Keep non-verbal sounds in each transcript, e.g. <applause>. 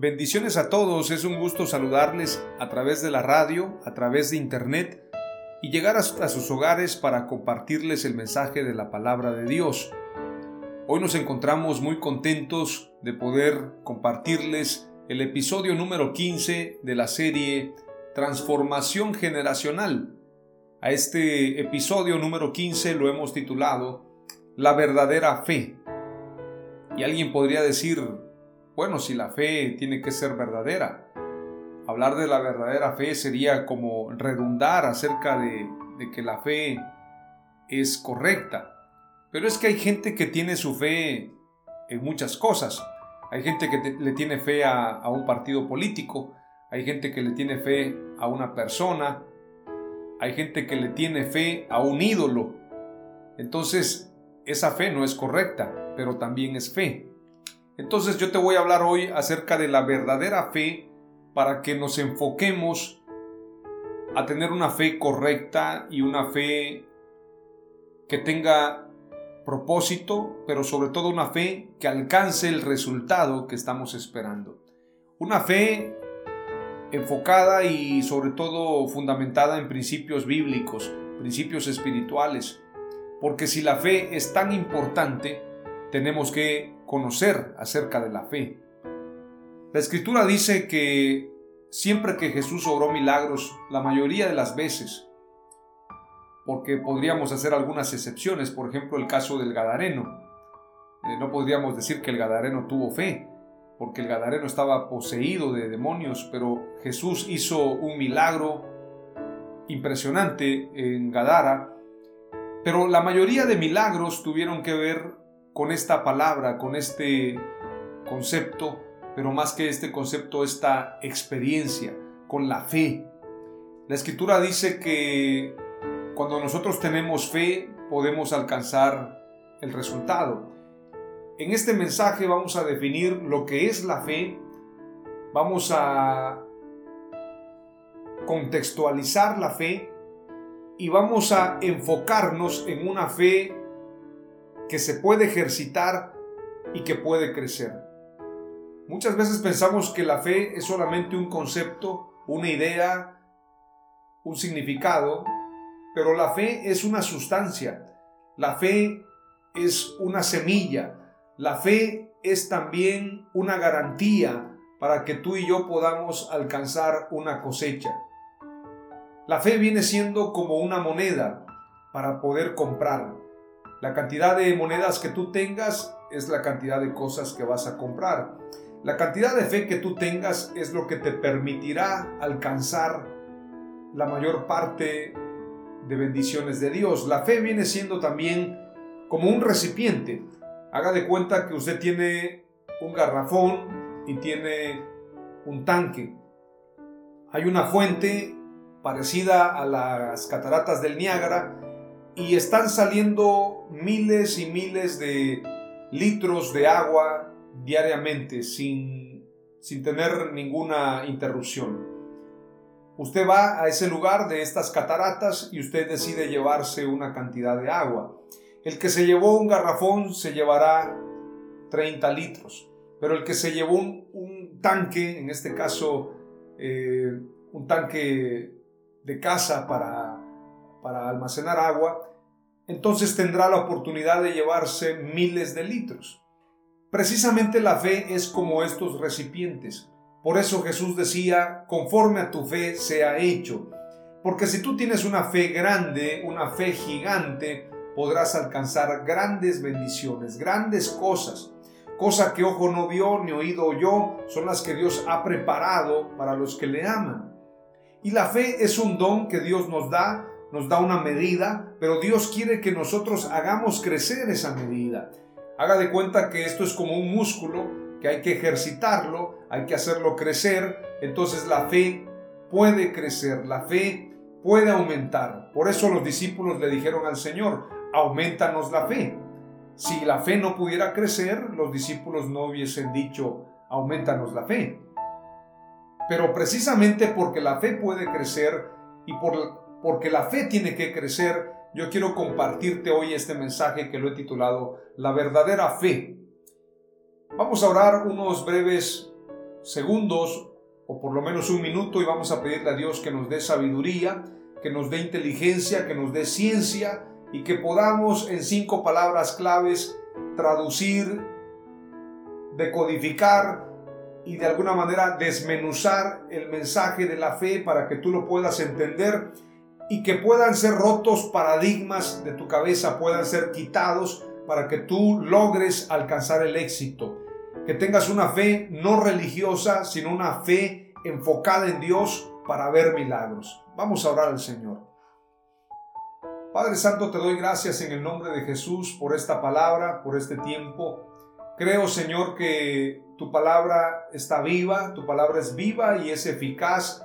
Bendiciones a todos, es un gusto saludarles a través de la radio, a través de internet y llegar a sus hogares para compartirles el mensaje de la palabra de Dios. Hoy nos encontramos muy contentos de poder compartirles el episodio número 15 de la serie Transformación Generacional. A este episodio número 15 lo hemos titulado La verdadera fe. Y alguien podría decir, bueno, si la fe tiene que ser verdadera. Hablar de la verdadera fe sería como redundar acerca de, que la fe es correcta. Pero es que hay gente que tiene su fe en muchas cosas. Hay gente que le tiene fe a, un partido político, hay gente que le tiene fe a una persona, hay gente que le tiene fe a un ídolo. Entonces, esa fe no es correcta, pero también es fe. Entonces yo te voy a hablar hoy acerca de la verdadera fe para que nos enfoquemos a tener una fe correcta y una fe que tenga propósito, pero sobre todo una fe que alcance el resultado que estamos esperando. Una fe enfocada y sobre todo fundamentada en principios bíblicos, principios espirituales, porque si la fe es tan importante, tenemos que conocer acerca de la fe. La escritura dice que siempre que Jesús obró milagros, la mayoría de las veces, porque podríamos hacer algunas excepciones, por ejemplo el caso del Gadareno, eh, no podríamos decir que el Gadareno tuvo fe, porque el Gadareno estaba poseído de demonios, pero Jesús hizo un milagro impresionante en Gadara, pero la mayoría de milagros tuvieron que ver con esta palabra, con este concepto, pero más que este concepto, esta experiencia, con la fe. La escritura dice que cuando nosotros tenemos fe podemos alcanzar el resultado. En este mensaje vamos a definir lo que es la fe, vamos a contextualizar la fe y vamos a enfocarnos en una fe que se puede ejercitar y que puede crecer. Muchas veces pensamos que la fe es solamente un concepto, una idea, un significado, pero la fe es una sustancia, la fe es una semilla, la fe es también una garantía para que tú y yo podamos alcanzar una cosecha. La fe viene siendo como una moneda para poder comprar. La cantidad de monedas que tú tengas es la cantidad de cosas que vas a comprar. La cantidad de fe que tú tengas es lo que te permitirá alcanzar la mayor parte de bendiciones de Dios. La fe viene siendo también como un recipiente. Haga de cuenta que usted tiene un garrafón y tiene un tanque. Hay una fuente parecida a las cataratas del Niágara y están saliendo miles y miles de litros de agua diariamente sin, sin tener ninguna interrupción. Usted va a ese lugar de estas cataratas y usted decide llevarse una cantidad de agua. El que se llevó un garrafón se llevará 30 litros, pero el que se llevó un, tanque, en este caso eh, un tanque de casa para, para almacenar agua, entonces tendrá la oportunidad de llevarse miles de litros. Precisamente la fe es como estos recipientes. Por eso Jesús decía, conforme a tu fe sea hecho. Porque si tú tienes una fe grande, una fe gigante, podrás alcanzar grandes bendiciones, grandes cosas. Cosa que ojo no vio ni oído oyó, son las que Dios ha preparado para los que le aman. Y la fe es un don que Dios nos da, nos da una medida, pero Dios quiere que nosotros hagamos crecer esa medida. Haga de cuenta que esto es como un músculo que hay que ejercitarlo, hay que hacerlo crecer, entonces la fe puede crecer, la fe puede aumentar. Por eso los discípulos le dijeron al Señor, aumentanos la fe. Si la fe no pudiera crecer, los discípulos no hubiesen dicho, aumentanos la fe. Pero precisamente porque la fe puede crecer y por, porque la fe tiene que crecer, yo quiero compartirte hoy este mensaje que lo he titulado La verdadera fe. Vamos a orar unos breves segundos o por lo menos un minuto y vamos a pedirle a Dios que nos dé sabiduría, que nos dé inteligencia, que nos dé ciencia y que podamos en cinco palabras claves traducir, decodificar y de alguna manera desmenuzar el mensaje de la fe para que tú lo puedas entender y que puedan ser rotos paradigmas de tu cabeza, puedan ser quitados para que tú logres alcanzar el éxito. Que tengas una fe no religiosa, sino una fe enfocada en Dios para ver milagros. Vamos a orar al Señor. Padre Santo, te doy gracias en el nombre de Jesús por esta palabra, por este tiempo. Creo, Señor, que tu palabra está viva, tu palabra es viva y es eficaz.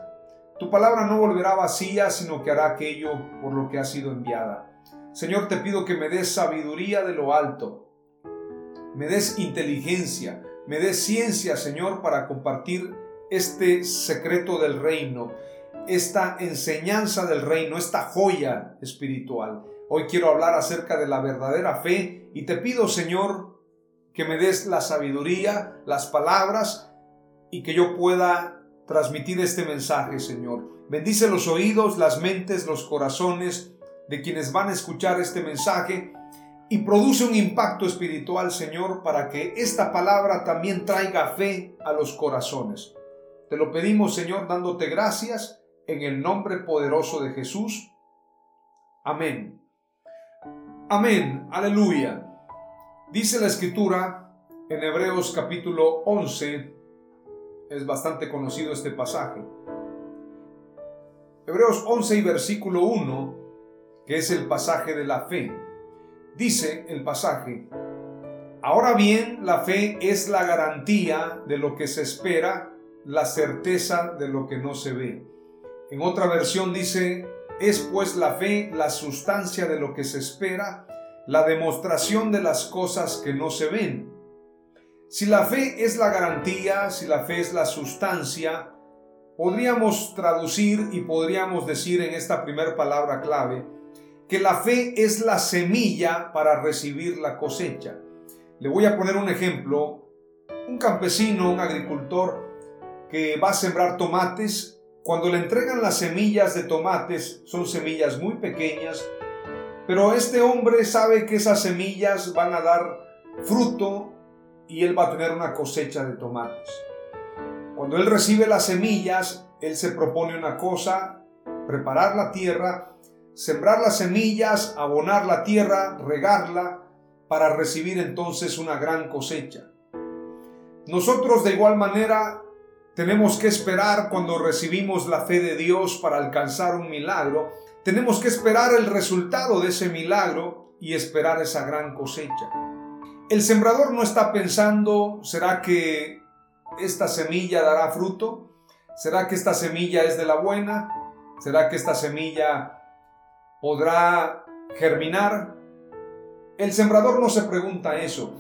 Tu palabra no volverá vacía, sino que hará aquello por lo que ha sido enviada. Señor, te pido que me des sabiduría de lo alto, me des inteligencia, me des ciencia, Señor, para compartir este secreto del reino esta enseñanza del reino, esta joya espiritual. Hoy quiero hablar acerca de la verdadera fe y te pido, Señor, que me des la sabiduría, las palabras y que yo pueda transmitir este mensaje, Señor. Bendice los oídos, las mentes, los corazones de quienes van a escuchar este mensaje y produce un impacto espiritual, Señor, para que esta palabra también traiga fe a los corazones. Te lo pedimos, Señor, dándote gracias en el nombre poderoso de Jesús. Amén. Amén. Aleluya. Dice la escritura en Hebreos capítulo 11, es bastante conocido este pasaje. Hebreos 11 y versículo 1, que es el pasaje de la fe. Dice el pasaje, Ahora bien, la fe es la garantía de lo que se espera, la certeza de lo que no se ve. En otra versión dice, es pues la fe la sustancia de lo que se espera, la demostración de las cosas que no se ven. Si la fe es la garantía, si la fe es la sustancia, podríamos traducir y podríamos decir en esta primera palabra clave que la fe es la semilla para recibir la cosecha. Le voy a poner un ejemplo. Un campesino, un agricultor que va a sembrar tomates cuando le entregan las semillas de tomates, son semillas muy pequeñas, pero este hombre sabe que esas semillas van a dar fruto y él va a tener una cosecha de tomates. Cuando él recibe las semillas, él se propone una cosa, preparar la tierra, sembrar las semillas, abonar la tierra, regarla, para recibir entonces una gran cosecha. Nosotros de igual manera tenemos que esperar cuando recibimos la fe de Dios para alcanzar un milagro. Tenemos que esperar el resultado de ese milagro y esperar esa gran cosecha. El sembrador no está pensando, ¿será que esta semilla dará fruto? ¿Será que esta semilla es de la buena? ¿Será que esta semilla podrá germinar? El sembrador no se pregunta eso.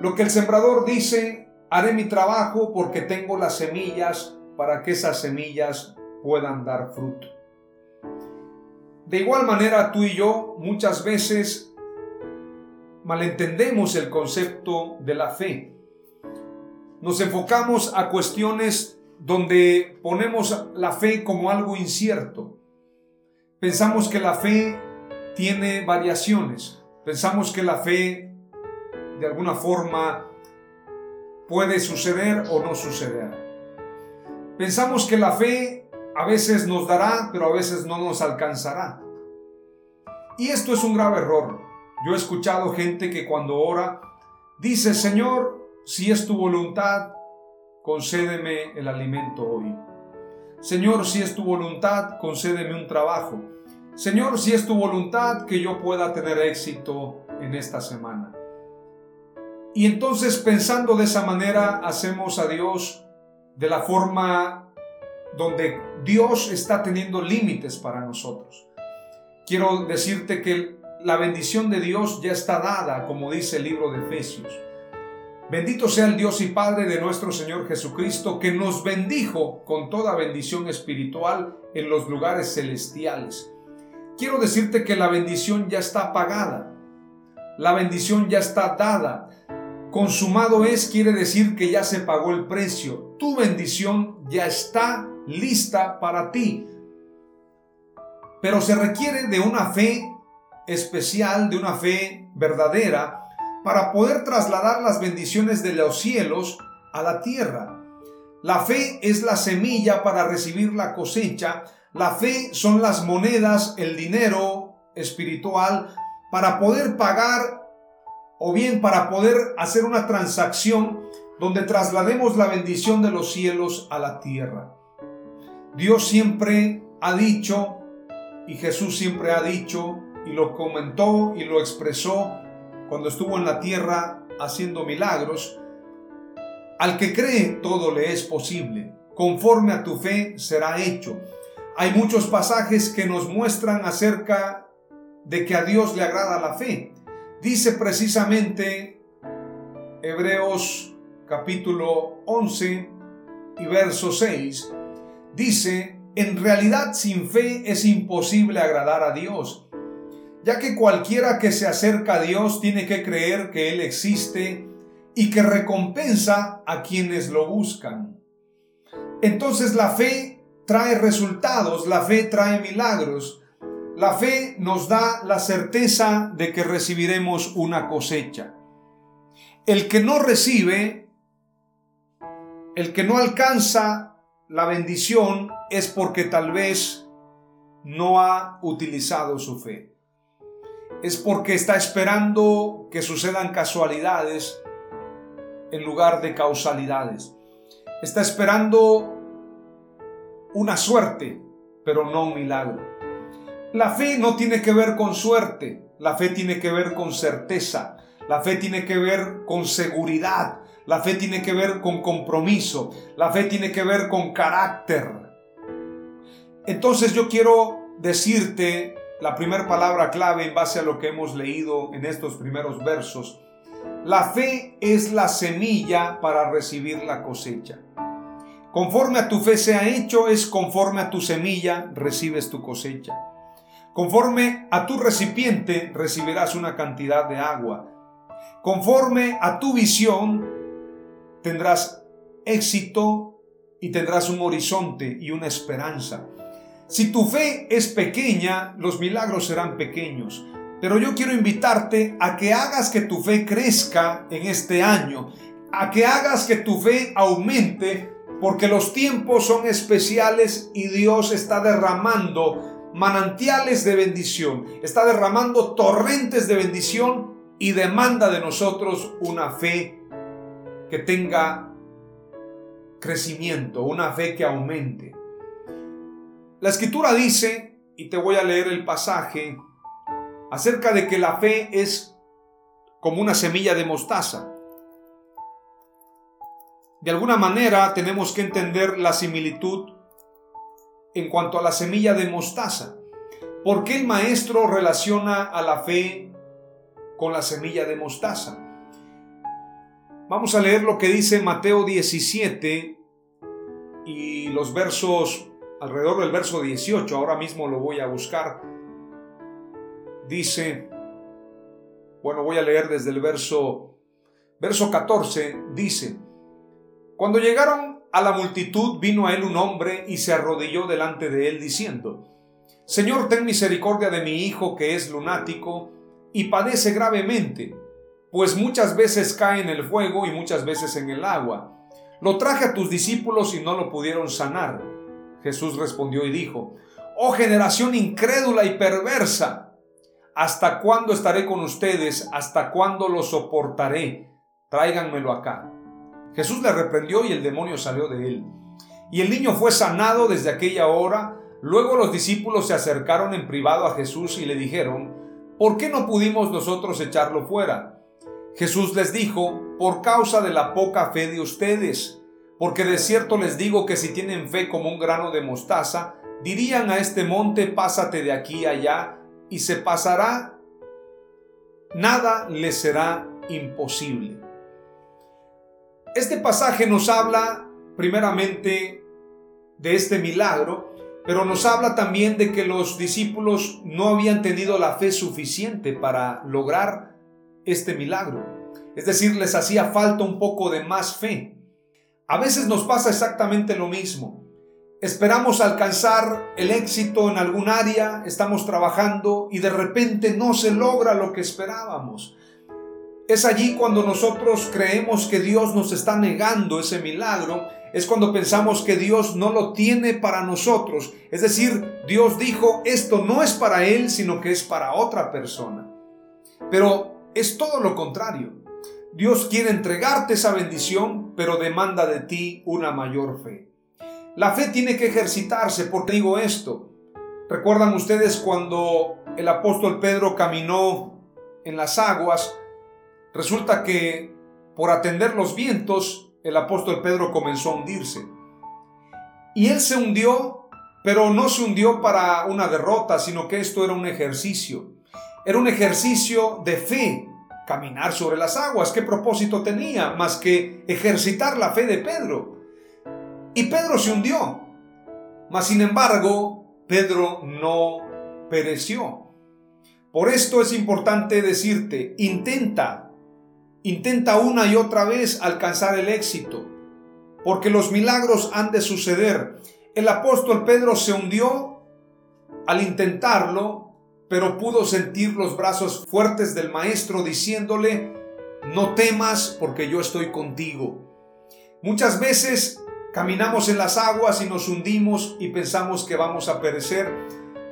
Lo que el sembrador dice Haré mi trabajo porque tengo las semillas para que esas semillas puedan dar fruto. De igual manera, tú y yo muchas veces malentendemos el concepto de la fe. Nos enfocamos a cuestiones donde ponemos la fe como algo incierto. Pensamos que la fe tiene variaciones. Pensamos que la fe de alguna forma puede suceder o no suceder. Pensamos que la fe a veces nos dará, pero a veces no nos alcanzará. Y esto es un grave error. Yo he escuchado gente que cuando ora dice, Señor, si es tu voluntad, concédeme el alimento hoy. Señor, si es tu voluntad, concédeme un trabajo. Señor, si es tu voluntad, que yo pueda tener éxito en esta semana. Y entonces pensando de esa manera, hacemos a Dios de la forma donde Dios está teniendo límites para nosotros. Quiero decirte que la bendición de Dios ya está dada, como dice el libro de Efesios. Bendito sea el Dios y Padre de nuestro Señor Jesucristo, que nos bendijo con toda bendición espiritual en los lugares celestiales. Quiero decirte que la bendición ya está pagada. La bendición ya está dada. Consumado es quiere decir que ya se pagó el precio. Tu bendición ya está lista para ti. Pero se requiere de una fe especial, de una fe verdadera, para poder trasladar las bendiciones de los cielos a la tierra. La fe es la semilla para recibir la cosecha. La fe son las monedas, el dinero espiritual para poder pagar o bien para poder hacer una transacción donde traslademos la bendición de los cielos a la tierra. Dios siempre ha dicho y Jesús siempre ha dicho y lo comentó y lo expresó cuando estuvo en la tierra haciendo milagros, al que cree todo le es posible, conforme a tu fe será hecho. Hay muchos pasajes que nos muestran acerca de que a Dios le agrada la fe. Dice precisamente Hebreos capítulo 11 y verso 6, dice, en realidad sin fe es imposible agradar a Dios ya que cualquiera que se acerca a Dios tiene que creer que Él existe y que recompensa a quienes lo buscan. Entonces la fe trae resultados, la fe trae milagros, la fe nos da la certeza de que recibiremos una cosecha. El que no recibe, el que no alcanza la bendición es porque tal vez no ha utilizado su fe es porque está esperando que sucedan casualidades en lugar de causalidades. Está esperando una suerte, pero no un milagro. La fe no tiene que ver con suerte, la fe tiene que ver con certeza, la fe tiene que ver con seguridad, la fe tiene que ver con compromiso, la fe tiene que ver con carácter. Entonces yo quiero decirte la primera palabra clave en base a lo que hemos leído en estos primeros versos. La fe es la semilla para recibir la cosecha. Conforme a tu fe sea hecho, es conforme a tu semilla recibes tu cosecha. Conforme a tu recipiente recibirás una cantidad de agua. Conforme a tu visión tendrás éxito y tendrás un horizonte y una esperanza. Si tu fe es pequeña, los milagros serán pequeños. Pero yo quiero invitarte a que hagas que tu fe crezca en este año, a que hagas que tu fe aumente, porque los tiempos son especiales y Dios está derramando manantiales de bendición, está derramando torrentes de bendición y demanda de nosotros una fe que tenga crecimiento, una fe que aumente. La escritura dice, y te voy a leer el pasaje, acerca de que la fe es como una semilla de mostaza. De alguna manera tenemos que entender la similitud en cuanto a la semilla de mostaza. ¿Por qué el maestro relaciona a la fe con la semilla de mostaza? Vamos a leer lo que dice Mateo 17 y los versos alrededor del verso 18, ahora mismo lo voy a buscar, dice, bueno, voy a leer desde el verso, verso 14, dice, cuando llegaron a la multitud vino a él un hombre y se arrodilló delante de él diciendo, Señor, ten misericordia de mi hijo que es lunático y padece gravemente, pues muchas veces cae en el fuego y muchas veces en el agua. Lo traje a tus discípulos y no lo pudieron sanar. Jesús respondió y dijo, Oh generación incrédula y perversa, ¿hasta cuándo estaré con ustedes? ¿Hasta cuándo lo soportaré? Tráiganmelo acá. Jesús le reprendió y el demonio salió de él. Y el niño fue sanado desde aquella hora. Luego los discípulos se acercaron en privado a Jesús y le dijeron, ¿por qué no pudimos nosotros echarlo fuera? Jesús les dijo, por causa de la poca fe de ustedes, porque de cierto les digo que si tienen fe como un grano de mostaza, dirían a este monte, pásate de aquí allá, y se pasará, nada les será imposible. Este pasaje nos habla primeramente de este milagro, pero nos habla también de que los discípulos no habían tenido la fe suficiente para lograr este milagro. Es decir, les hacía falta un poco de más fe. A veces nos pasa exactamente lo mismo. Esperamos alcanzar el éxito en algún área, estamos trabajando y de repente no se logra lo que esperábamos. Es allí cuando nosotros creemos que Dios nos está negando ese milagro, es cuando pensamos que Dios no lo tiene para nosotros. Es decir, Dios dijo, esto no es para Él, sino que es para otra persona. Pero es todo lo contrario. Dios quiere entregarte esa bendición, pero demanda de ti una mayor fe. La fe tiene que ejercitarse, porque digo esto. ¿Recuerdan ustedes cuando el apóstol Pedro caminó en las aguas? Resulta que por atender los vientos, el apóstol Pedro comenzó a hundirse. Y él se hundió, pero no se hundió para una derrota, sino que esto era un ejercicio. Era un ejercicio de fe, caminar sobre las aguas. ¿Qué propósito tenía? Más que ejercitar la fe de Pedro. Y Pedro se hundió. Mas sin embargo, Pedro no pereció. Por esto es importante decirte, intenta Intenta una y otra vez alcanzar el éxito, porque los milagros han de suceder. El apóstol Pedro se hundió al intentarlo, pero pudo sentir los brazos fuertes del maestro diciéndole, no temas porque yo estoy contigo. Muchas veces caminamos en las aguas y nos hundimos y pensamos que vamos a perecer,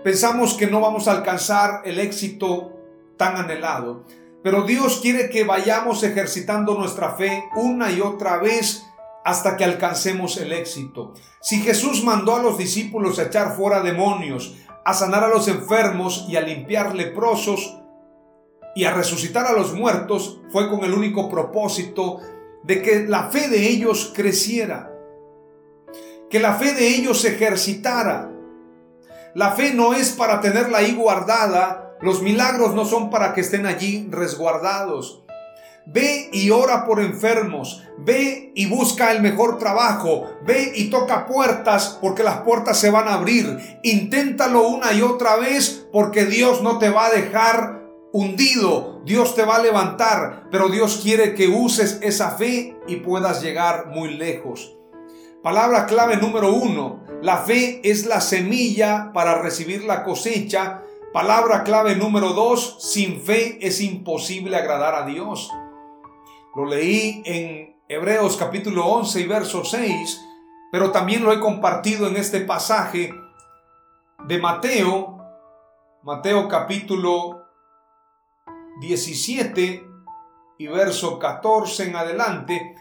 pensamos que no vamos a alcanzar el éxito tan anhelado. Pero Dios quiere que vayamos ejercitando nuestra fe una y otra vez hasta que alcancemos el éxito. Si Jesús mandó a los discípulos a echar fuera demonios, a sanar a los enfermos y a limpiar leprosos y a resucitar a los muertos, fue con el único propósito de que la fe de ellos creciera, que la fe de ellos se ejercitara. La fe no es para tenerla ahí guardada, los milagros no son para que estén allí resguardados. Ve y ora por enfermos. Ve y busca el mejor trabajo. Ve y toca puertas porque las puertas se van a abrir. Inténtalo una y otra vez porque Dios no te va a dejar hundido. Dios te va a levantar. Pero Dios quiere que uses esa fe y puedas llegar muy lejos. Palabra clave número uno. La fe es la semilla para recibir la cosecha Palabra clave número dos, sin fe es imposible agradar a Dios. Lo leí en Hebreos capítulo 11 y verso 6, pero también lo he compartido en este pasaje de Mateo, Mateo capítulo 17 y verso 14 en adelante,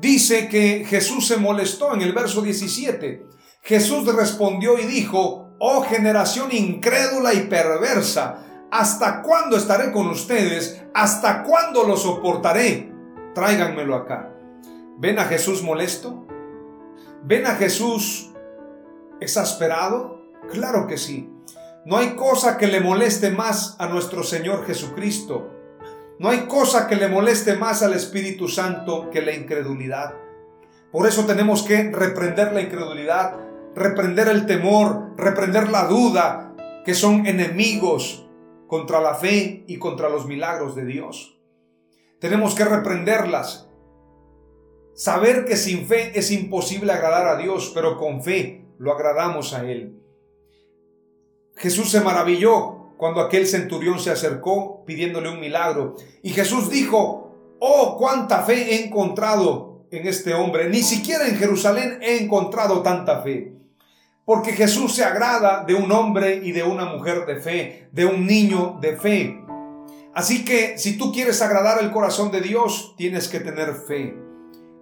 dice que Jesús se molestó en el verso 17. Jesús respondió y dijo, oh generación incrédula y perversa, ¿hasta cuándo estaré con ustedes? ¿Hasta cuándo lo soportaré? Tráiganmelo acá. ¿Ven a Jesús molesto? ¿Ven a Jesús exasperado? Claro que sí. No hay cosa que le moleste más a nuestro Señor Jesucristo. No hay cosa que le moleste más al Espíritu Santo que la incredulidad. Por eso tenemos que reprender la incredulidad, reprender el temor, reprender la duda, que son enemigos contra la fe y contra los milagros de Dios. Tenemos que reprenderlas. Saber que sin fe es imposible agradar a Dios, pero con fe lo agradamos a Él. Jesús se maravilló cuando aquel centurión se acercó pidiéndole un milagro. Y Jesús dijo, oh, cuánta fe he encontrado en este hombre. Ni siquiera en Jerusalén he encontrado tanta fe. Porque Jesús se agrada de un hombre y de una mujer de fe, de un niño de fe. Así que si tú quieres agradar el corazón de Dios, tienes que tener fe.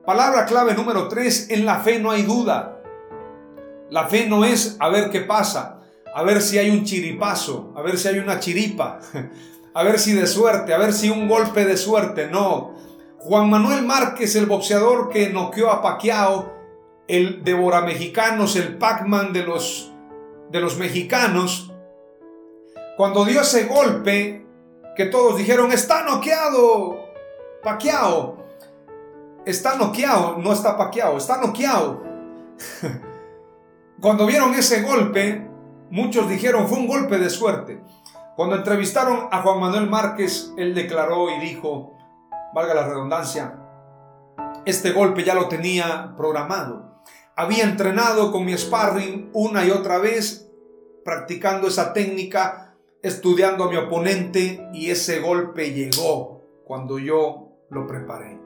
Palabra clave número 3, en la fe no hay duda. La fe no es a ver qué pasa a ver si hay un chiripazo, a ver si hay una chiripa, <laughs> a ver si de suerte, a ver si un golpe de suerte. No. Juan Manuel Márquez, el boxeador que noqueó a Pacquiao, el devora mexicanos, el Pac-Man de los, de los mexicanos, cuando dio ese golpe, que todos dijeron, está noqueado, Pacquiao, está noqueado, no está Pacquiao, está noqueado. <laughs> Cuando vieron ese golpe, Muchos dijeron fue un golpe de suerte. Cuando entrevistaron a Juan Manuel Márquez, él declaró y dijo, valga la redundancia, este golpe ya lo tenía programado. Había entrenado con mi sparring una y otra vez, practicando esa técnica, estudiando a mi oponente y ese golpe llegó cuando yo lo preparé.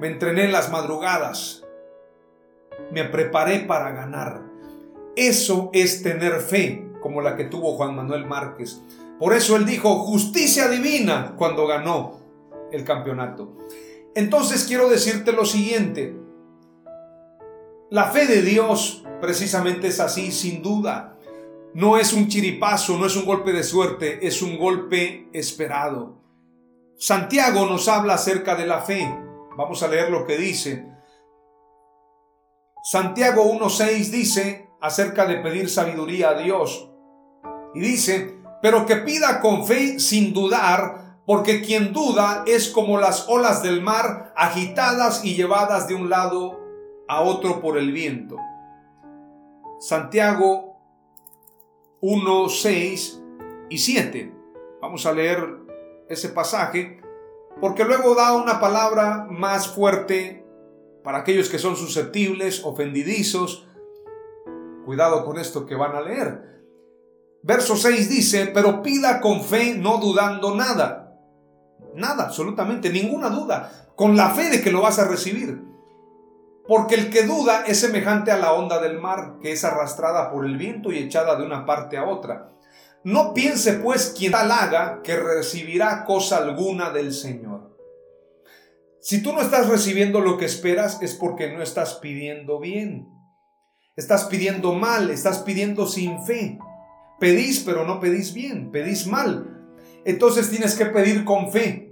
Me entrené en las madrugadas, me preparé para ganar. Eso es tener fe, como la que tuvo Juan Manuel Márquez. Por eso él dijo justicia divina cuando ganó el campeonato. Entonces quiero decirte lo siguiente. La fe de Dios precisamente es así, sin duda. No es un chiripazo, no es un golpe de suerte, es un golpe esperado. Santiago nos habla acerca de la fe. Vamos a leer lo que dice. Santiago 1.6 dice, acerca de pedir sabiduría a Dios. Y dice, pero que pida con fe sin dudar, porque quien duda es como las olas del mar agitadas y llevadas de un lado a otro por el viento. Santiago 1, 6 y 7. Vamos a leer ese pasaje, porque luego da una palabra más fuerte para aquellos que son susceptibles, ofendidizos, Cuidado con esto que van a leer. Verso 6 dice, pero pida con fe, no dudando nada. Nada, absolutamente, ninguna duda. Con la fe de que lo vas a recibir. Porque el que duda es semejante a la onda del mar, que es arrastrada por el viento y echada de una parte a otra. No piense pues quien tal haga que recibirá cosa alguna del Señor. Si tú no estás recibiendo lo que esperas es porque no estás pidiendo bien. Estás pidiendo mal, estás pidiendo sin fe. Pedís, pero no pedís bien, pedís mal. Entonces tienes que pedir con fe.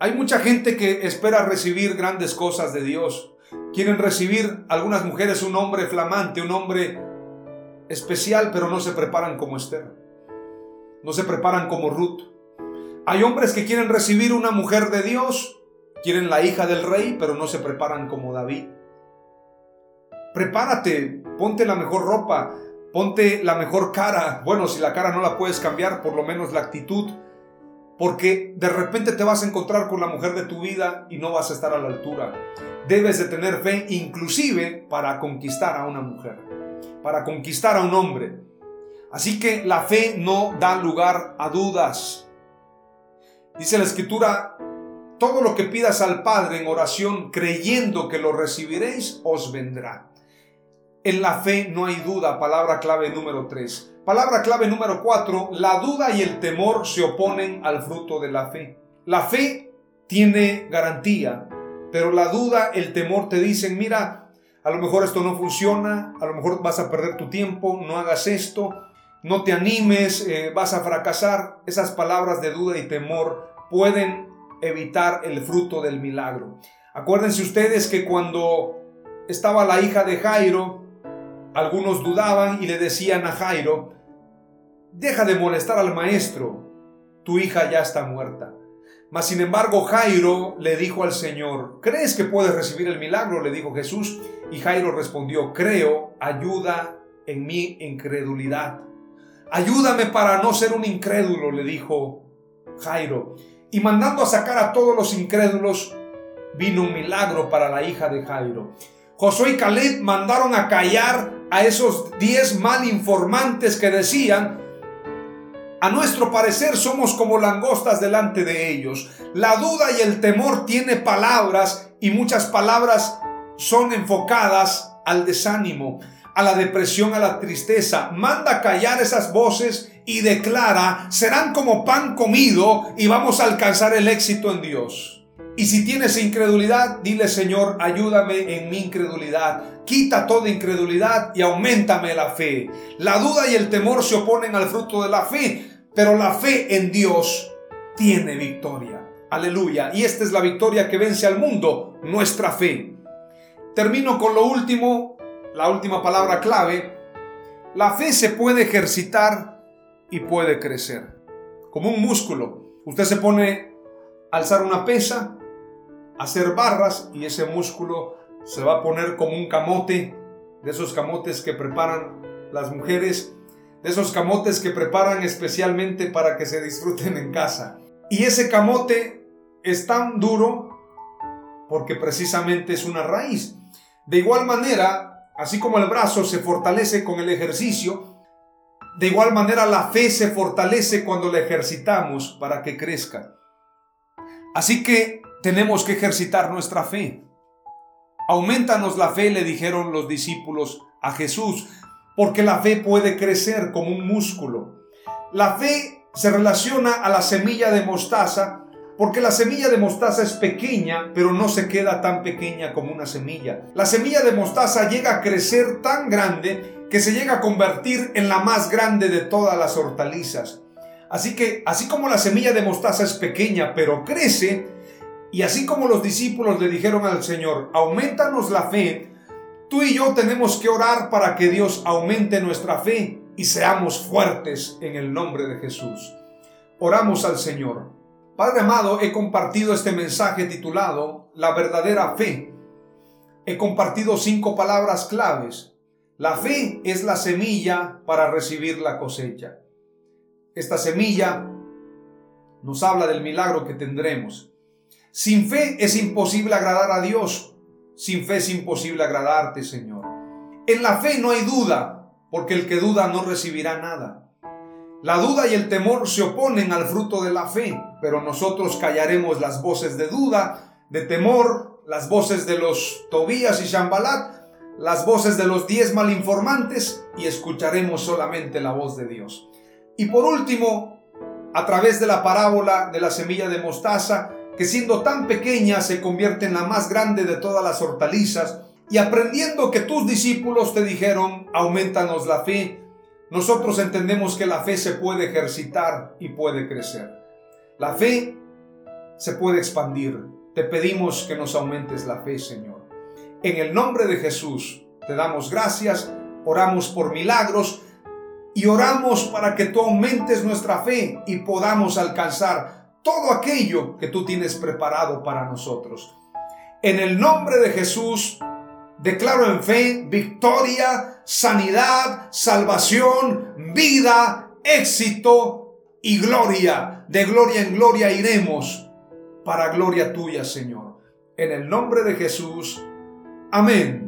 Hay mucha gente que espera recibir grandes cosas de Dios. Quieren recibir algunas mujeres un hombre flamante, un hombre especial, pero no se preparan como Esther. No se preparan como Ruth. Hay hombres que quieren recibir una mujer de Dios, quieren la hija del rey, pero no se preparan como David prepárate, ponte la mejor ropa, ponte la mejor cara. Bueno, si la cara no la puedes cambiar, por lo menos la actitud. Porque de repente te vas a encontrar con la mujer de tu vida y no vas a estar a la altura. Debes de tener fe inclusive para conquistar a una mujer, para conquistar a un hombre. Así que la fe no da lugar a dudas. Dice la escritura, todo lo que pidas al Padre en oración creyendo que lo recibiréis, os vendrá. En la fe no hay duda, palabra clave número 3. Palabra clave número 4, la duda y el temor se oponen al fruto de la fe. La fe tiene garantía, pero la duda, el temor te dicen, mira, a lo mejor esto no funciona, a lo mejor vas a perder tu tiempo, no hagas esto, no te animes, eh, vas a fracasar. Esas palabras de duda y temor pueden evitar el fruto del milagro. Acuérdense ustedes que cuando estaba la hija de Jairo, algunos dudaban y le decían a Jairo, deja de molestar al maestro, tu hija ya está muerta. Mas sin embargo Jairo le dijo al Señor, ¿crees que puedes recibir el milagro? le dijo Jesús. Y Jairo respondió, creo, ayuda en mi incredulidad. Ayúdame para no ser un incrédulo, le dijo Jairo. y mandando a sacar a todos los incrédulos, vino un milagro para la hija de Jairo. Josué y Caleb mandaron a callar a esos diez mal informantes que decían, a nuestro parecer somos como langostas delante de ellos. La duda y el temor tiene palabras y muchas palabras son enfocadas al desánimo, a la depresión, a la tristeza. Manda callar esas voces y declara, serán como pan comido y vamos a alcanzar el éxito en Dios. Y si tienes incredulidad, dile Señor, ayúdame en mi incredulidad. Quita toda incredulidad y aumentame la fe. La duda y el temor se oponen al fruto de la fe, pero la fe en Dios tiene victoria. Aleluya. Y esta es la victoria que vence al mundo, nuestra fe. Termino con lo último, la última palabra clave. La fe se puede ejercitar y puede crecer. Como un músculo. Usted se pone a alzar una pesa hacer barras y ese músculo se va a poner como un camote, de esos camotes que preparan las mujeres, de esos camotes que preparan especialmente para que se disfruten en casa. Y ese camote es tan duro porque precisamente es una raíz. De igual manera, así como el brazo se fortalece con el ejercicio, de igual manera la fe se fortalece cuando la ejercitamos para que crezca. Así que tenemos que ejercitar nuestra fe. Aumentanos la fe, le dijeron los discípulos a Jesús, porque la fe puede crecer como un músculo. La fe se relaciona a la semilla de mostaza, porque la semilla de mostaza es pequeña, pero no se queda tan pequeña como una semilla. La semilla de mostaza llega a crecer tan grande que se llega a convertir en la más grande de todas las hortalizas. Así que, así como la semilla de mostaza es pequeña, pero crece, y así como los discípulos le dijeron al Señor, aumentanos la fe, tú y yo tenemos que orar para que Dios aumente nuestra fe y seamos fuertes en el nombre de Jesús. Oramos al Señor. Padre amado, he compartido este mensaje titulado La verdadera fe. He compartido cinco palabras claves. La fe es la semilla para recibir la cosecha. Esta semilla nos habla del milagro que tendremos. Sin fe es imposible agradar a Dios. Sin fe es imposible agradarte, Señor. En la fe no hay duda, porque el que duda no recibirá nada. La duda y el temor se oponen al fruto de la fe, pero nosotros callaremos las voces de duda, de temor, las voces de los Tobías y Shambalat, las voces de los diez malinformantes y escucharemos solamente la voz de Dios. Y por último, a través de la parábola de la semilla de mostaza, que siendo tan pequeña se convierte en la más grande de todas las hortalizas, y aprendiendo que tus discípulos te dijeron, aumentanos la fe, nosotros entendemos que la fe se puede ejercitar y puede crecer. La fe se puede expandir. Te pedimos que nos aumentes la fe, Señor. En el nombre de Jesús te damos gracias, oramos por milagros y oramos para que tú aumentes nuestra fe y podamos alcanzar todo aquello que tú tienes preparado para nosotros. En el nombre de Jesús, declaro en fe victoria, sanidad, salvación, vida, éxito y gloria. De gloria en gloria iremos para gloria tuya, Señor. En el nombre de Jesús. Amén.